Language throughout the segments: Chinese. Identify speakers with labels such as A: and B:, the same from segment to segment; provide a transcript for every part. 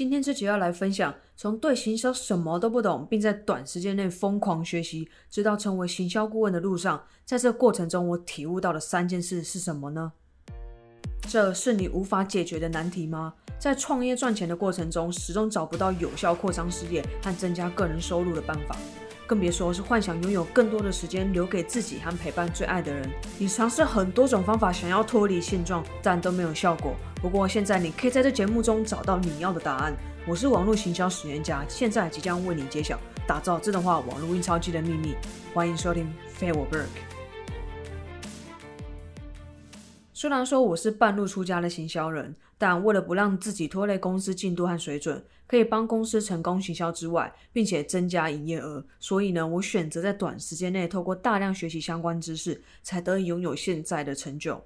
A: 今天这集要来分享，从对行销什么都不懂，并在短时间内疯狂学习，直到成为行销顾问的路上，在这过程中我体悟到的三件事是什么呢？这是你无法解决的难题吗？在创业赚钱的过程中，始终找不到有效扩张事业和增加个人收入的办法。更别说是幻想拥有更多的时间留给自己和陪伴最爱的人。你尝试很多种方法想要脱离现状，但都没有效果。不过现在你可以在这节目中找到你要的答案。我是网络行销实验家，现在即将为你揭晓打造自动化网络印钞机的秘密。欢迎收听 f a i r Work。虽然说我是半路出家的行销人。但为了不让自己拖累公司进度和水准，可以帮公司成功行销之外，并且增加营业额，所以呢，我选择在短时间内透过大量学习相关知识，才得以拥有现在的成就。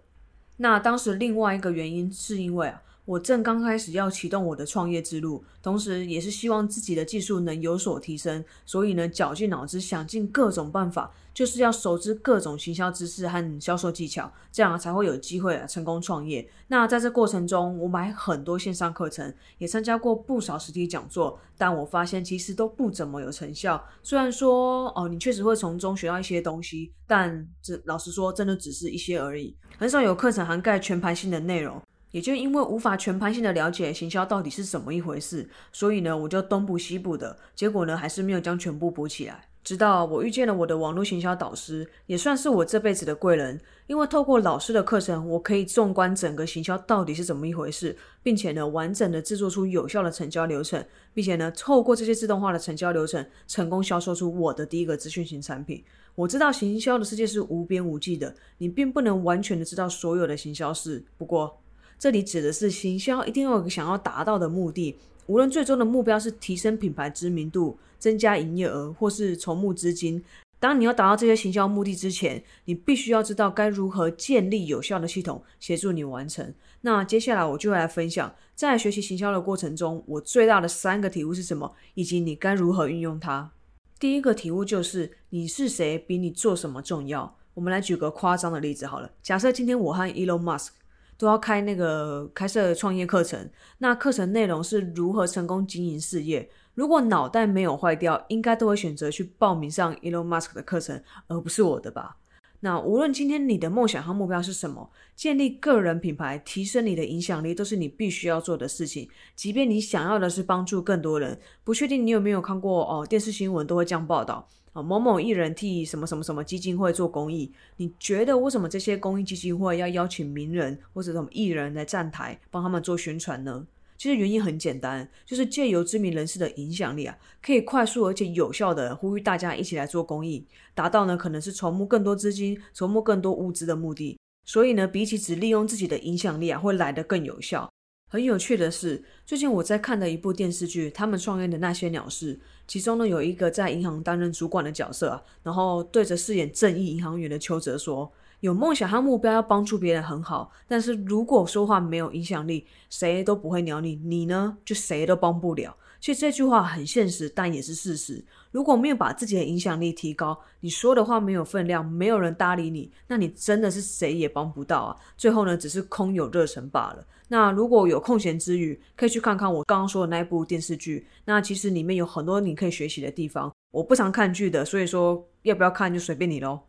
A: 那当时另外一个原因是因为啊。我正刚开始要启动我的创业之路，同时也是希望自己的技术能有所提升，所以呢，绞尽脑汁想尽各种办法，就是要熟知各种行销知识和销售技巧，这样才会有机会成功创业。那在这过程中，我买很多线上课程，也参加过不少实体讲座，但我发现其实都不怎么有成效。虽然说哦，你确实会从中学到一些东西，但这老实说，真的只是一些而已，很少有课程涵盖全盘性的内容。也就因为无法全盘性的了解行销到底是怎么一回事，所以呢，我就东补西补的，结果呢，还是没有将全部补起来。直到我遇见了我的网络行销导师，也算是我这辈子的贵人。因为透过老师的课程，我可以纵观整个行销到底是怎么一回事，并且呢，完整的制作出有效的成交流程，并且呢，透过这些自动化的成交流程，成功销售出我的第一个资讯型产品。我知道行销的世界是无边无际的，你并不能完全的知道所有的行销事。不过，这里指的是行销一定要有个想要达到的目的，无论最终的目标是提升品牌知名度、增加营业额，或是筹募资金。当你要达到这些行销目的之前，你必须要知道该如何建立有效的系统协助你完成。那接下来我就会来分享，在学习行销的过程中，我最大的三个体悟是什么，以及你该如何运用它。第一个体悟就是，你是谁比你做什么重要。我们来举个夸张的例子好了，假设今天我和 Elon Musk。都要开那个开设创业课程，那课程内容是如何成功经营事业。如果脑袋没有坏掉，应该都会选择去报名上 Elon Musk 的课程，而不是我的吧？那无论今天你的梦想和目标是什么，建立个人品牌、提升你的影响力，都是你必须要做的事情。即便你想要的是帮助更多人，不确定你有没有看过哦，电视新闻都会这样报道。啊，某某艺人替什么什么什么基金会做公益，你觉得为什么这些公益基金会要邀请名人或者什么艺人来站台帮他们做宣传呢？其实原因很简单，就是借由知名人士的影响力啊，可以快速而且有效的呼吁大家一起来做公益，达到呢可能是筹募更多资金、筹募更多物资的目的。所以呢，比起只利用自己的影响力啊，会来得更有效。很有趣的是，最近我在看的一部电视剧《他们创业的那些鸟事》，其中呢有一个在银行担任主管的角色啊，然后对着饰演正义银行员的邱泽说：“有梦想和目标要帮助别人很好，但是如果说话没有影响力，谁都不会鸟你，你呢就谁都帮不了。”其实这句话很现实，但也是事实。如果没有把自己的影响力提高，你说的话没有分量，没有人搭理你，那你真的是谁也帮不到啊！最后呢，只是空有热忱罢了。那如果有空闲之余，可以去看看我刚刚说的那一部电视剧。那其实里面有很多你可以学习的地方。我不常看剧的，所以说要不要看就随便你喽。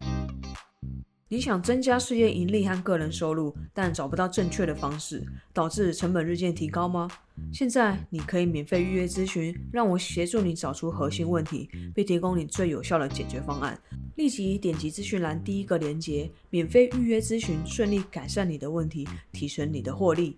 A: 你想增加事业盈利和个人收入，但找不到正确的方式，导致成本日渐提高吗？现在你可以免费预约咨询，让我协助你找出核心问题，并提供你最有效的解决方案。立即点击资讯栏第一个链接，免费预约咨询，顺利改善你的问题，提升你的获利。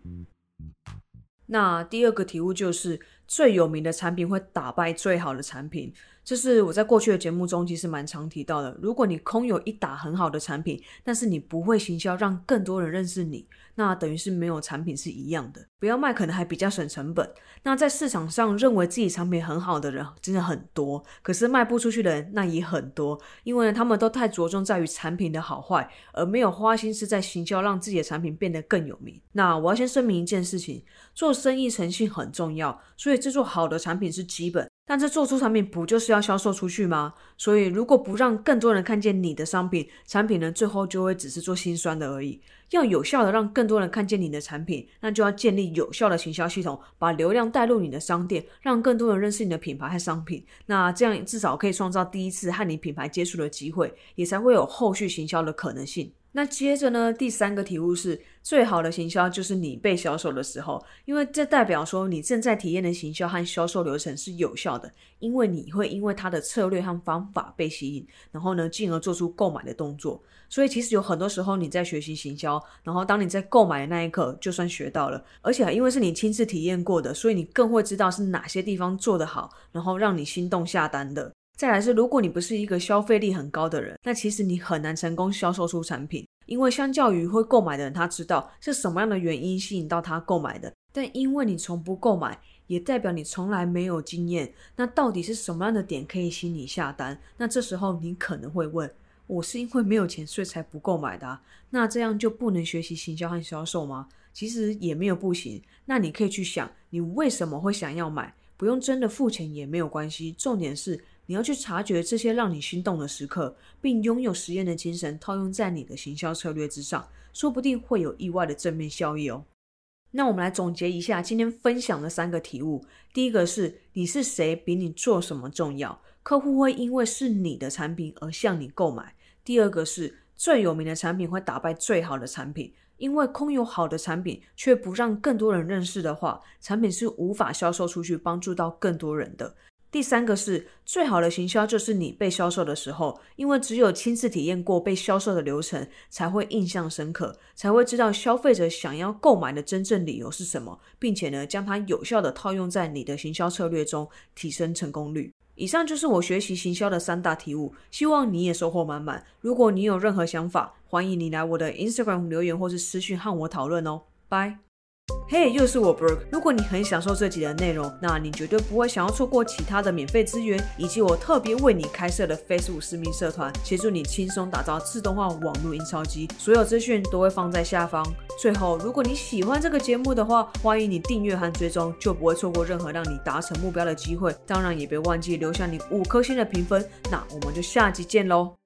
A: 那第二个题目就是，最有名的产品会打败最好的产品。这是我在过去的节目中其实蛮常提到的。如果你空有一打很好的产品，但是你不会行销，让更多人认识你，那等于是没有产品是一样的。不要卖，可能还比较省成本。那在市场上认为自己产品很好的人真的很多，可是卖不出去的人那也很多，因为他们都太着重在于产品的好坏，而没有花心思在行销，让自己的产品变得更有名。那我要先声明一件事情：做生意诚信很重要，所以制作好的产品是基本。但这做出产品不就是要销售出去吗？所以如果不让更多人看见你的商品，产品呢最后就会只是做心酸的而已。要有效的让更多人看见你的产品，那就要建立有效的行销系统，把流量带入你的商店，让更多人认识你的品牌和商品。那这样至少可以创造第一次和你品牌接触的机会，也才会有后续行销的可能性。那接着呢，第三个题目是最好的行销就是你被销售的时候，因为这代表说你正在体验的行销和销售流程是有效的，因为你会因为他的策略和方法被吸引，然后呢，进而做出购买的动作。所以其实有很多时候你在学习行销，然后当你在购买的那一刻，就算学到了，而且因为是你亲自体验过的，所以你更会知道是哪些地方做得好，然后让你心动下单的。再来是，如果你不是一个消费力很高的人，那其实你很难成功销售出产品，因为相较于会购买的人，他知道是什么样的原因吸引到他购买的，但因为你从不购买，也代表你从来没有经验，那到底是什么样的点可以吸引你下单？那这时候你可能会问，我是因为没有钱所以才不购买的，那这样就不能学习行销和销售吗？其实也没有不行，那你可以去想，你为什么会想要买？不用真的付钱也没有关系，重点是。你要去察觉这些让你心动的时刻，并拥有实验的精神，套用在你的行销策略之上，说不定会有意外的正面效益哦。那我们来总结一下今天分享的三个体悟：第一个是你是谁比你做什么重要，客户会因为是你的产品而向你购买；第二个是最有名的产品会打败最好的产品，因为空有好的产品却不让更多人认识的话，产品是无法销售出去，帮助到更多人的。第三个是最好的行销，就是你被销售的时候，因为只有亲自体验过被销售的流程，才会印象深刻，才会知道消费者想要购买的真正理由是什么，并且呢，将它有效的套用在你的行销策略中，提升成功率。以上就是我学习行销的三大题目，希望你也收获满满。如果你有任何想法，欢迎你来我的 Instagram 留言或是私讯和我讨论哦。拜。嘿，又是我 Brooke。如果你很享受这集的内容，那你绝对不会想要错过其他的免费资源，以及我特别为你开设的 Facebook 私密社团，协助你轻松打造自动化网络印钞机。所有资讯都会放在下方。最后，如果你喜欢这个节目的话，欢迎你订阅和追踪，就不会错过任何让你达成目标的机会。当然，也别忘记留下你五颗星的评分。那我们就下集见喽。